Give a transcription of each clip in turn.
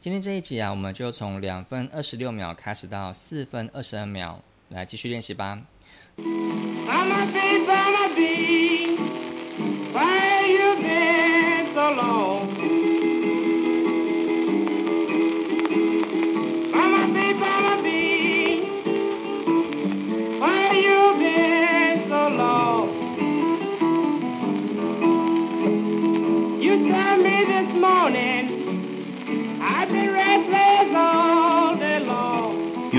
今天这一集啊，我们就从两分二十六秒开始到四分二十二秒，来继续练习吧。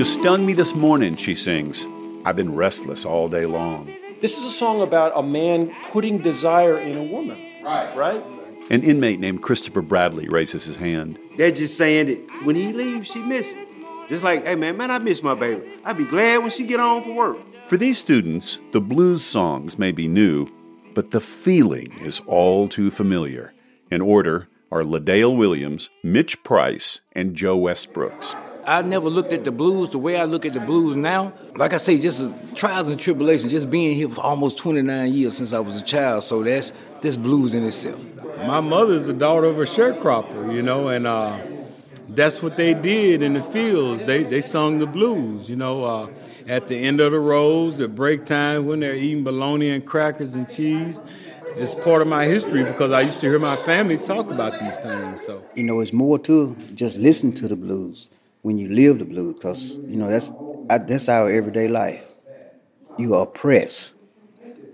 You stunned me this morning, she sings. I've been restless all day long. This is a song about a man putting desire in a woman. Right. Right? An inmate named Christopher Bradley raises his hand. They're just saying that when he leaves, she misses. him. Just like, hey man, man, I miss my baby. I'd be glad when she get home from work. For these students, the blues songs may be new, but the feeling is all too familiar. In order are LaDale Williams, Mitch Price, and Joe Westbrooks. I never looked at the blues the way I look at the blues now. Like I say, just trials and tribulations, just being here for almost 29 years since I was a child. So that's that's blues in itself. My mother's the daughter of a sharecropper, you know, and uh, that's what they did in the fields. They they sung the blues, you know, uh, at the end of the rows, at break time when they're eating bologna and crackers and cheese. It's part of my history because I used to hear my family talk about these things. So you know, it's more to just listen to the blues when you live the blues, because you know that's that's our everyday life. You are oppressed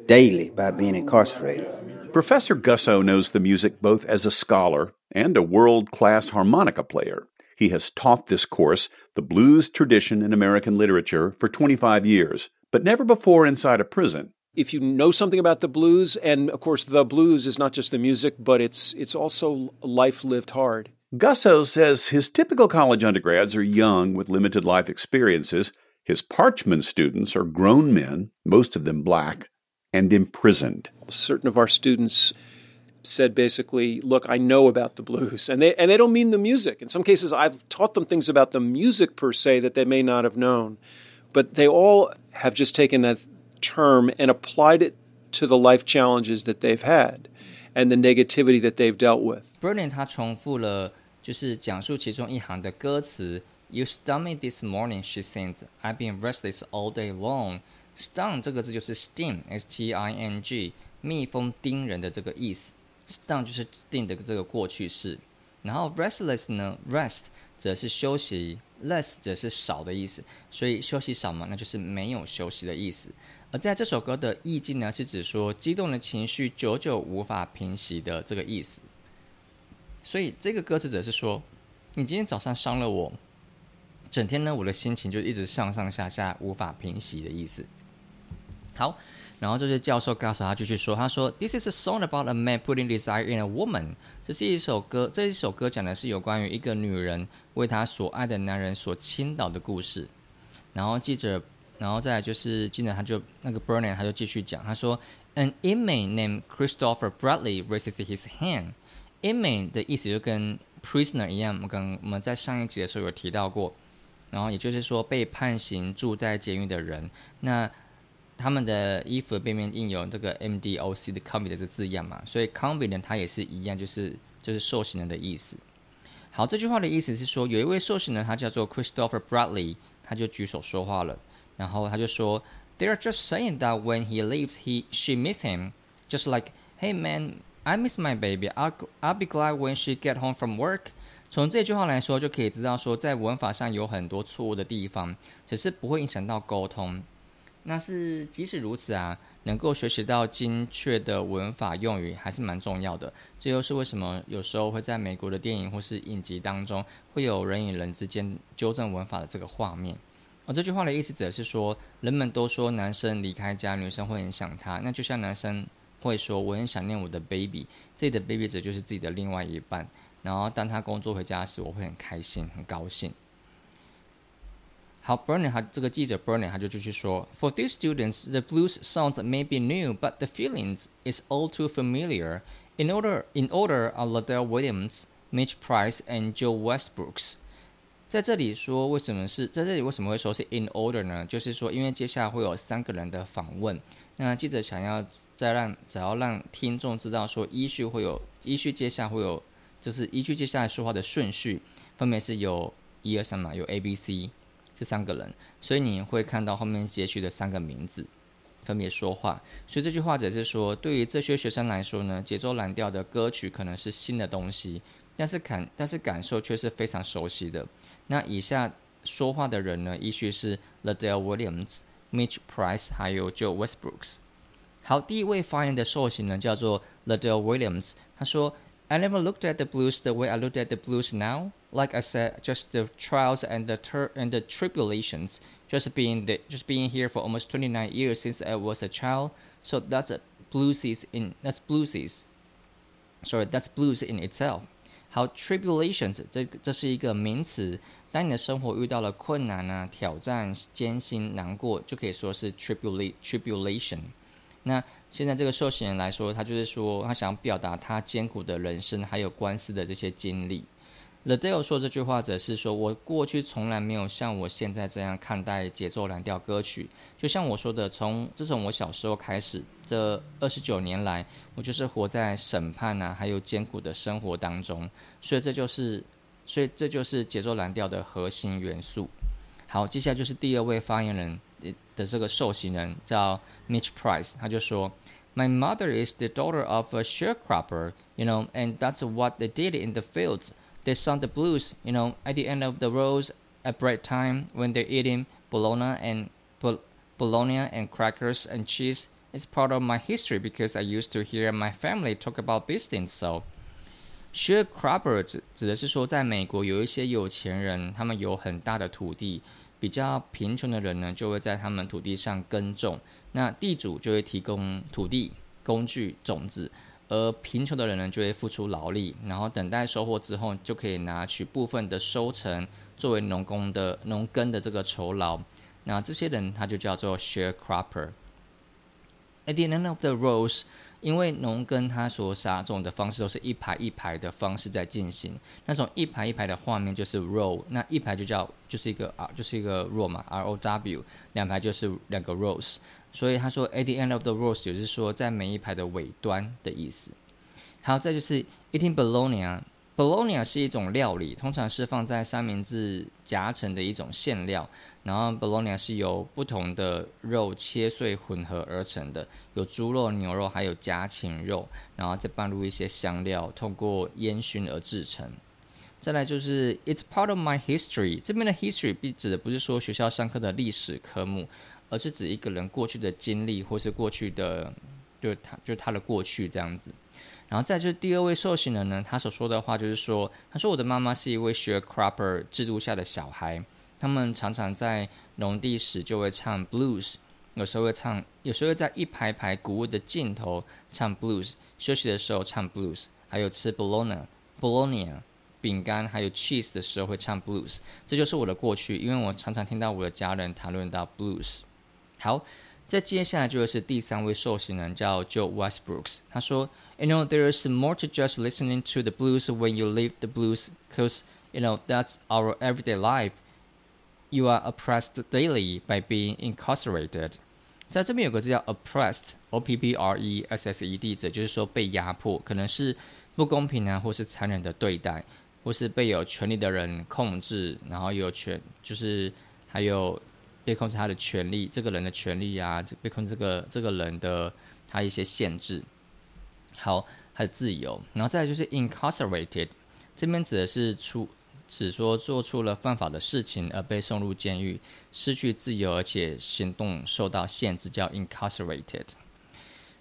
daily by being incarcerated. Professor Gussow knows the music both as a scholar and a world class harmonica player. He has taught this course, The Blues Tradition in American Literature, for 25 years, but never before inside a prison. If you know something about the blues, and of course the blues is not just the music, but it's it's also life lived hard. Gussow says his typical college undergrads are young with limited life experiences. His Parchman students are grown men, most of them black, and imprisoned. Certain of our students said basically, "Look, I know about the blues," and they and they don't mean the music. In some cases, I've taught them things about the music per se that they may not have known, but they all have just taken that term and applied it to the life challenges that they've had and the negativity that they've dealt with. Brilliant，他重复了就是讲述其中一行的歌词。You stung me this morning, she sings. I've been restless all day long. Stung 这个字就是 sting，s t i n g，蜜蜂叮人的这个意思。Stung 就是 sting 的这个过去式。然后 restless 呢，rest 则是休息，less 则是少的意思。所以休息少嘛，那就是没有休息的意思。 在这首歌的意境呢，是指说激动的情绪久久无法平息的这个意思。所以这个歌词者是说，你今天早上伤了我，整天呢我的心情就一直上上下下无法平息的意思。好，然后这是教授告诉他继续说，他说，This is a song about a man putting desire in a woman。这是一首歌，这一首歌讲的是有关于一个女人为她所爱的男人所倾倒的故事。然后记者。然后再来就是记者他就那个 Burnett 他就继续讲，他说，An inmate named Christopher Bradley raises his hand。inmate 的意思就跟 prisoner 一样，我跟我们在上一集的时候有提到过。然后也就是说被判刑住在监狱的人，那他们的衣服的背面印有这个 MDOC 的 convict 的字样嘛，所以 convict 呢它也是一样，就是就是受刑人的意思。好，这句话的意思是说，有一位受刑人他叫做 Christopher Bradley，他就举手说话了。然后他就说，They're just saying that when he leaves, he she miss him, just like, hey man, I miss my baby. I'll I'll be glad when she get home from work. 从这句话来说，就可以知道说，在文法上有很多错误的地方，只是不会影响到沟通。那是即使如此啊，能够学习到精确的文法用语还是蛮重要的。这又是为什么有时候会在美国的电影或是影集当中，会有人与人之间纠正文法的这个画面。而这句话的意思则是说，人们都说男生离开家，女生会很想他。那就像男生会说我很想念我的 baby，自己的 baby 则就是自己的另外一半。然后当他工作回家时，我会很开心、很高兴。好，Bernie 他这个记者 Bernie 他就继续说，For these students, the blues songs may be new, but the feelings is all too familiar. In order, in order are Ladell Williams, Mitch Price, and Joe Westbrooks. 在这里说为什么是在这里为什么会说是 in order 呢？就是说，因为接下来会有三个人的访问，那记者想要再让只要让听众知道说依序会有依序接下来会有就是依据接下来说话的顺序，分别是有一二三嘛，有 A、B、C 这三个人，所以你会看到后面截取的三个名字分别说话。所以这句话只是说，对于这些学生来说呢，节奏蓝调的歌曲可能是新的东西，但是感但是感受却是非常熟悉的。那以下说话的人呢，依序是 Ladell Williams、Mitch Price 还有 Joe Westbrooks。好，第一位发言的受刑人叫做 Ladell Williams，他说：“I never looked at the blues the way I looked at the blues now. Like I said, just the trials and the tur and the tribulations. Just being the just being here for almost 29 years since I was a child. So that's a bluesies in that's bluesies. Sorry, that's blues in itself. 好，tribulations 这这是一个名词。当你的生活遇到了困难啊、挑战、艰辛、难过，就可以说是 tribula tribulation。那现在这个受刑人来说，他就是说，他想表达他艰苦的人生，还有官司的这些经历。The Dale 说这句话，则是说我过去从来没有像我现在这样看待节奏蓝调歌曲。就像我说的，从自从我小时候开始，这二十九年来，我就是活在审判啊，还有艰苦的生活当中。所以这就是，所以这就是节奏蓝调的核心元素。好，接下来就是第二位发言人的这个受刑人，叫 Mitch Price，他就说：“My mother is the daughter of a sharecropper, you know, and that's what they did in the fields.” they sung the blues, you know, at the end of the roads at break time when they're eating bologna and bologna and crackers and cheese. It's part of my history because I used to hear my family talk about these things. So, sharecropper 指指的是说，在美国有一些有钱人，他们有很大的土地，比较贫穷的人呢，就会在他们土地上耕种，那地主就会提供土地、工具、种子。 而贫穷的人呢，就会付出劳力，然后等待收获之后，就可以拿取部分的收成作为农工的农耕的这个酬劳。那这些人他就叫做 sharecropper。At the end of the rows，因为农耕它所撒种的方式都是一排一排的方式在进行，那种一排一排的画面就是 row，那一排就叫就是一个啊，就是一个 row 嘛，R O W，两排就是两个 rows。所以他说，at the end of the rows，就是说在每一排的尾端的意思。好，再就是 eating bologna。bologna 是一种料理，通常是放在三明治夹层的一种馅料。然后 bologna 是由不同的肉切碎混合而成的，有猪肉、牛肉，还有家禽肉，然后再拌入一些香料，通过烟熏而制成。再来就是 it's part of my history。这边的 history 指的不是说学校上课的历史科目。而是指一个人过去的经历，或是过去的，就他，就他的过去这样子。然后再就是第二位受刑人呢，他所说的话就是说，他说我的妈妈是一位学 crapper 制度下的小孩，他们常常在农地时就会唱 blues，有时候会唱，有时候在一排排谷物的尽头唱 blues，休息的时候唱 blues，还有吃 bologna，bologna 饼干还有 cheese 的时候会唱 blues，这就是我的过去，因为我常常听到我的家人谈论到 blues。好，再接下来就是第三位受刑人，叫 Joe Westbrooks。他说：“You know, there is more to just listening to the blues when you live the blues, because you know that's our everyday life. You are oppressed daily by being incarcerated。”在这边有个字叫 oppressed，o p p r e s s e d，指就是说被压迫，可能是不公平啊，或是残忍的对待，或是被有权利的人控制，然后有权就是还有。 被控制他的权利，这个人的权利啊，被控制这个这个人的他一些限制，好，还有自由，然后再来就是 incarcerated，这边指的是出，只说做出了犯法的事情而被送入监狱，失去自由，而且行动受到限制，叫 incarcerated。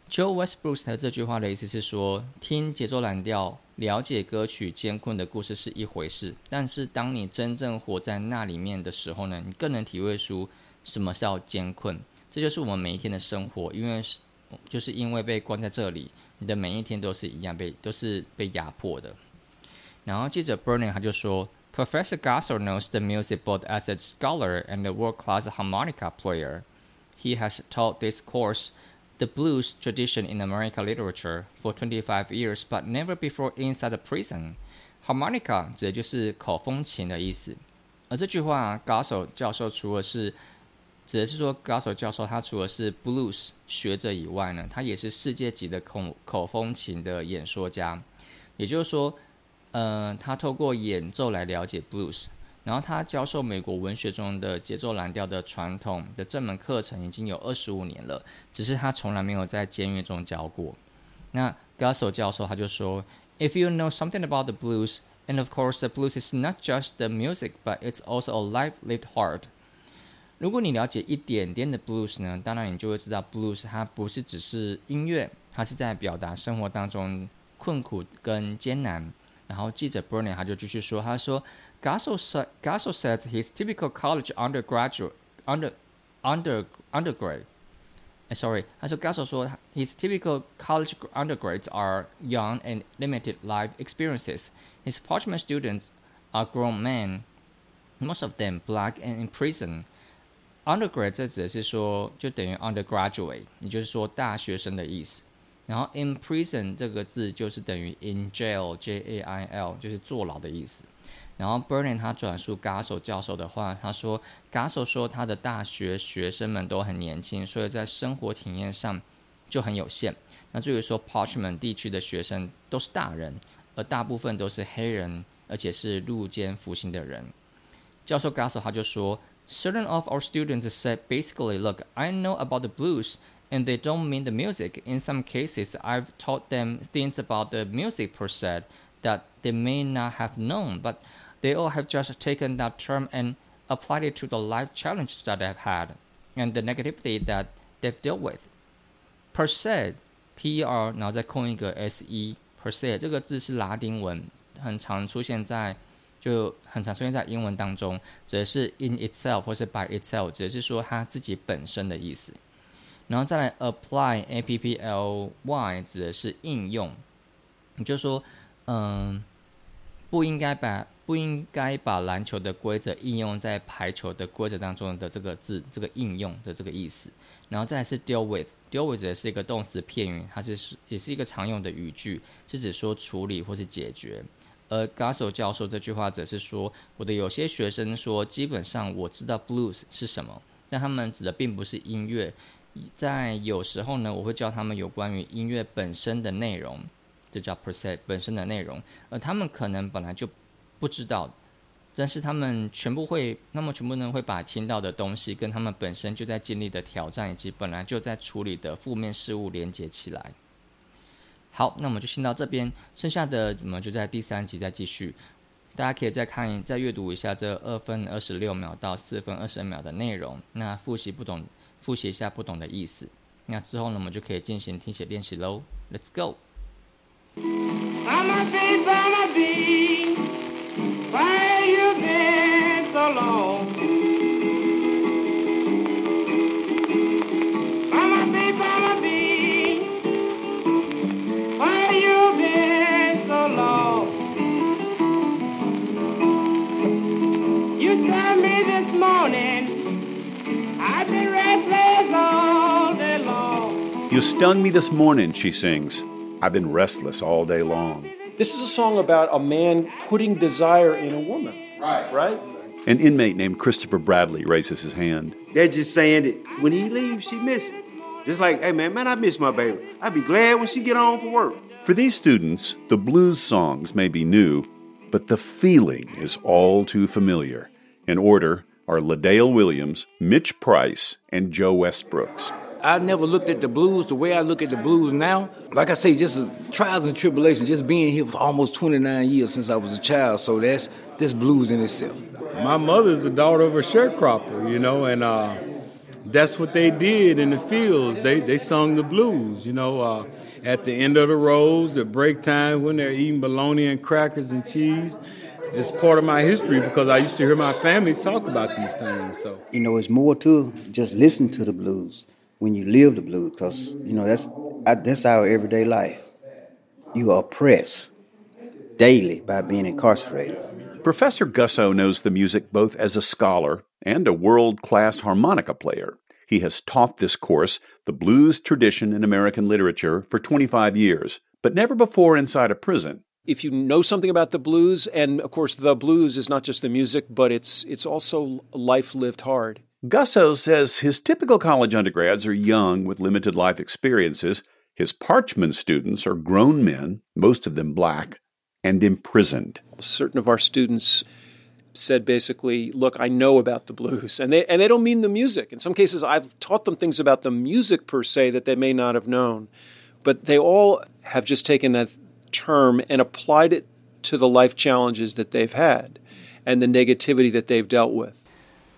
Joe Westbrook 的这句话的意思是说，听节奏蓝调，了解歌曲艰困的故事是一回事，但是当你真正活在那里面的时候呢，你更能体会出什么叫艰困。这就是我们每一天的生活，因为是就是因为被关在这里，你的每一天都是一样被都是被压迫的。然后记者 Burning 他就说，Professor Gasser knows the music both as a scholar and a world-class harmonica player. He has taught this course. The blues tradition in American literature for 25 years, but never before inside the prison. Harmonica 指的就是口风琴的意思。而这句话，Gasso 教授除了是指的是说，Gasso 教授他除了是 blues 学者以外呢，他也是世界级的口口风琴的演说家。也就是说，呃，他透过演奏来了解 blues。然后他教授美国文学中的节奏蓝调的传统的这门课程已经有二十五年了，只是他从来没有在监狱中教过。那 Gasso 教授他就说：“If you know something about the blues, and of course the blues is not just the music, but it's also a life lived hard。”如果你了解一点点的 blues 呢，当然你就会知道 blues 它不是只是音乐，它是在表达生活当中困苦跟艰难。然后记者 Bernie 他就继续说，他说。Gasso, sa- Gasso says his typical college undergraduate under under undergrad. Eh, sorry, So Gasso 说 his typical college undergrads are young and limited life experiences. His Parchman students are grown men, most of them black and in prison. Undergrad 这指的是说就等于 undergraduate，也就是说大学生的意思。然后 in prison 这个字就是等于 in jail，J A I L，就是坐牢的意思。然后 Burnett 他转述 Gasso 教授的话，他说，Gasso 说他的大学学生们都很年轻，所以在生活体验上就很有限。那至于说 Parchman 地区的学生都是大人，而大部分都是黑人，而且是入监服刑的人。教授 Gasso 他就说，Certain of our students said basically, look, I know about the blues. and they don't mean the music. In some cases, I've taught them things about the music per se that they may not have known, but they all have just taken that term and applied it to the life challenges that they've had and the negativity that they've dealt with. Per se, P E R，然后再空一个 S E per se 这个字是拉丁文，很常出现在就很常出现在英文当中，指的是 in itself 或是 by itself，指的是说它自己本身的意思。然后再来 apply a p p l y 指的是应用，你就说嗯。不应该把 不应该把篮球的规则应用在排球的规则当中的这个字，这个应用的这个意思。然后再是 deal with，deal with 是一个动词片语，它是也是一个常用的语句，是指说处理或是解决。而 Gasso 教授这句话则是说，我的有些学生说，基本上我知道 blues 是什么，但他们指的并不是音乐。在有时候呢，我会教他们有关于音乐本身的内容。这叫 per se 本身的内容，而他们可能本来就不知道，但是他们全部会，那么全部人会把听到的东西跟他们本身就在经历的挑战以及本来就在处理的负面事物连接起来。好，那我们就先到这边，剩下的我们就在第三集再继续。大家可以再看、再阅读一下这二分二十六秒到四分二十二秒的内容，那复习不懂，复习一下不懂的意思。那之后呢，我们就可以进行听写练习喽。Let's go。You been so long? You been so long? You me this morning, I've been restless all day long. You stung me this morning, she sings. I've been restless all day long. This is a song about a man putting desire in a woman. Right. Right? An inmate named Christopher Bradley raises his hand. They're just saying that when he leaves, she misses. it. Just like, hey man, man, I miss my baby. I'd be glad when she get home from work. For these students, the blues songs may be new, but the feeling is all too familiar. In order are LaDale Williams, Mitch Price, and Joe Westbrooks. I never looked at the blues the way I look at the blues now. Like I say, just trials and tribulations, just being here for almost 29 years since I was a child. So that's that's blues in itself. My mother's the daughter of a sharecropper, you know, and uh, that's what they did in the fields. They they sung the blues, you know, uh, at the end of the rows, at break time when they're eating bologna and crackers and cheese. It's part of my history because I used to hear my family talk about these things. So you know, it's more to just listen to the blues when you live the blues, because you know that's that's our everyday life. You are oppressed daily by being incarcerated. Professor Gussow knows the music both as a scholar and a world class harmonica player. He has taught this course, The Blues Tradition in American Literature, for 25 years, but never before inside a prison. If you know something about the blues, and of course the blues is not just the music, but it's it's also life lived hard. Gussow says his typical college undergrads are young with limited life experiences. His Parchman students are grown men, most of them black, and imprisoned. Certain of our students said basically, look, I know about the blues. And they and they don't mean the music. In some cases I've taught them things about the music per se that they may not have known. But they all have just taken that term and applied it to the life challenges that they've had and the negativity that they've dealt with.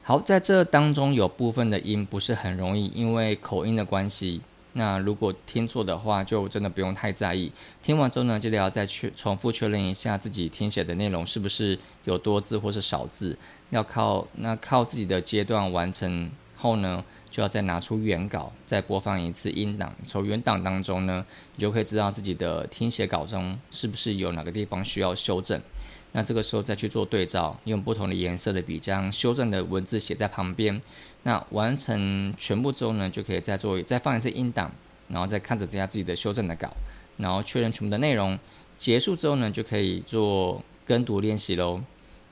好，在这当中有部分的音不是很容易，因为口音的关系。那如果听错的话，就真的不用太在意。听完之后呢，记得要再去重复确认一下自己听写的内容是不是有多字或是少字。要靠那靠自己的阶段完成后呢，就要再拿出原稿，再播放一次音档。从原档当中呢，你就可以知道自己的听写稿中是不是有哪个地方需要修正。那这个时候再去做对照，用不同的颜色的笔将修正的文字写在旁边。那完成全部之后呢，就可以再做再放一次音档，然后再看着这下自己的修正的稿，然后确认全部的内容。结束之后呢，就可以做跟读练习喽。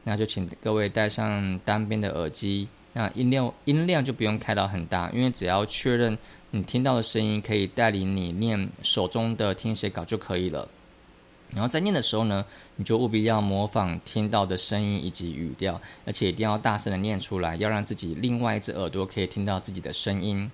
那就请各位戴上单边的耳机，那音量音量就不用开到很大，因为只要确认你听到的声音可以带领你念手中的听写稿就可以了。然后在念的时候呢，你就务必要模仿听到的声音以及语调，而且一定要大声的念出来，要让自己另外一只耳朵可以听到自己的声音。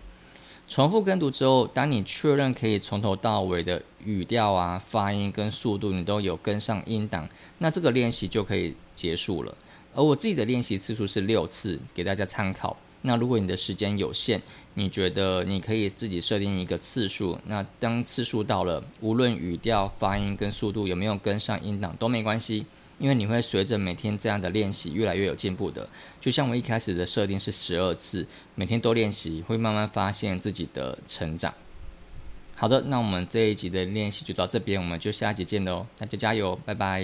重复跟读之后，当你确认可以从头到尾的语调啊、发音跟速度你都有跟上音档，那这个练习就可以结束了。而我自己的练习次数是六次，给大家参考。那如果你的时间有限，你觉得你可以自己设定一个次数。那当次数到了，无论语调、发音跟速度有没有跟上音档都没关系，因为你会随着每天这样的练习越来越有进步的。就像我一开始的设定是十二次，每天多练习，会慢慢发现自己的成长。好的，那我们这一集的练习就到这边，我们就下一集见喽！大家加油，拜拜。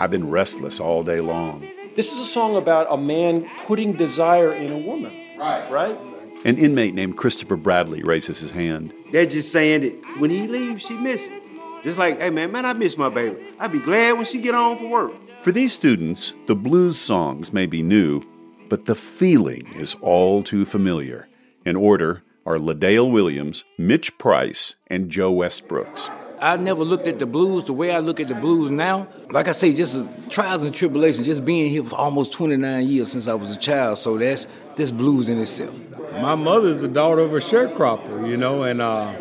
I've been restless all day long. This is a song about a man putting desire in a woman. Right. Right? An inmate named Christopher Bradley raises his hand. They're just saying that when he leaves, she misses. it. Just like, hey man, man, I miss my baby. I'd be glad when she get home from work. For these students, the blues songs may be new, but the feeling is all too familiar. In order are LaDale Williams, Mitch Price, and Joe Westbrooks. I've never looked at the blues the way I look at the blues now. Like I say, just trials and tribulations, just being here for almost 29 years since I was a child. So that's that's blues in itself. My mother's the daughter of a sharecropper, you know, and uh,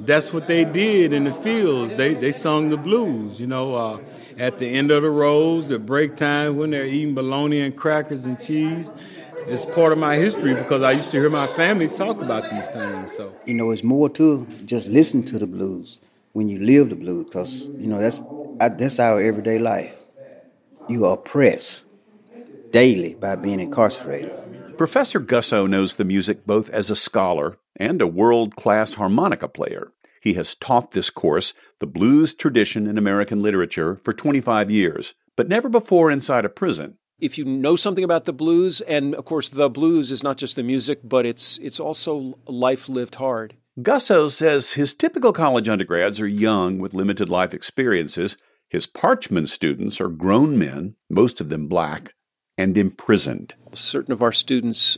that's what they did in the fields. They they sung the blues, you know, uh, at the end of the rows, at break time when they're eating bologna and crackers and cheese. It's part of my history because I used to hear my family talk about these things. So you know, it's more to just listen to the blues when you live the blues, because you know that's that's our everyday life. You are oppressed daily by being incarcerated. Professor Gussow knows the music both as a scholar and a world class harmonica player. He has taught this course, The Blues Tradition in American Literature, for 25 years, but never before inside a prison. If you know something about the blues, and of course the blues is not just the music, but it's it's also life lived hard. Gussow says his typical college undergrads are young with limited life experiences. His Parchman students are grown men, most of them black, and imprisoned. Certain of our students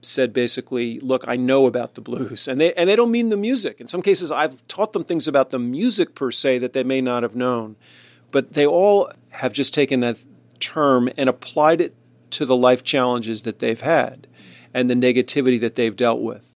said basically, look, I know about the blues. And they and they don't mean the music. In some cases I've taught them things about the music per se that they may not have known. But they all have just taken that term and applied it to the life challenges that they've had and the negativity that they've dealt with.